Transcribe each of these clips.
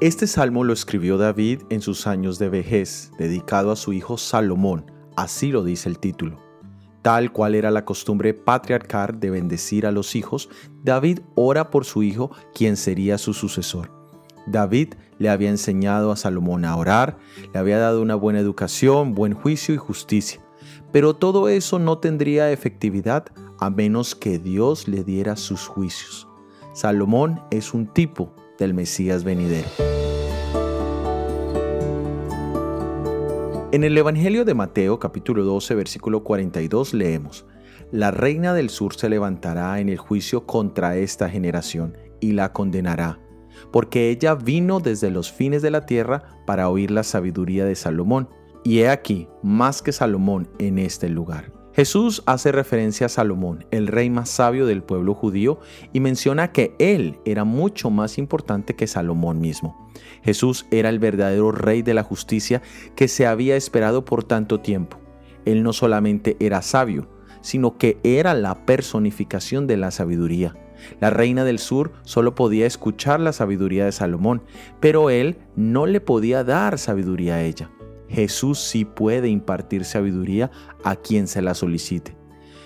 Este salmo lo escribió David en sus años de vejez, dedicado a su hijo Salomón, así lo dice el título. Tal cual era la costumbre patriarcal de bendecir a los hijos, David ora por su hijo, quien sería su sucesor. David le había enseñado a Salomón a orar, le había dado una buena educación, buen juicio y justicia. Pero todo eso no tendría efectividad a menos que Dios le diera sus juicios. Salomón es un tipo del Mesías venidero. En el Evangelio de Mateo capítulo 12 versículo 42 leemos, La reina del sur se levantará en el juicio contra esta generación y la condenará, porque ella vino desde los fines de la tierra para oír la sabiduría de Salomón, y he aquí más que Salomón en este lugar. Jesús hace referencia a Salomón, el rey más sabio del pueblo judío, y menciona que él era mucho más importante que Salomón mismo. Jesús era el verdadero rey de la justicia que se había esperado por tanto tiempo. Él no solamente era sabio, sino que era la personificación de la sabiduría. La reina del sur solo podía escuchar la sabiduría de Salomón, pero él no le podía dar sabiduría a ella. Jesús sí puede impartir sabiduría a quien se la solicite.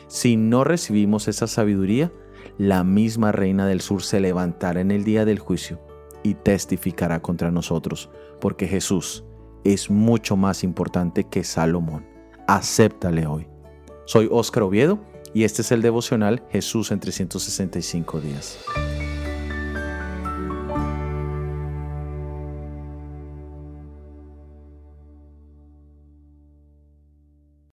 Si no recibimos esa sabiduría, la misma reina del sur se levantará en el día del juicio y testificará contra nosotros, porque Jesús es mucho más importante que Salomón. Acéptale hoy. Soy Óscar Oviedo y este es el devocional Jesús en 365 días.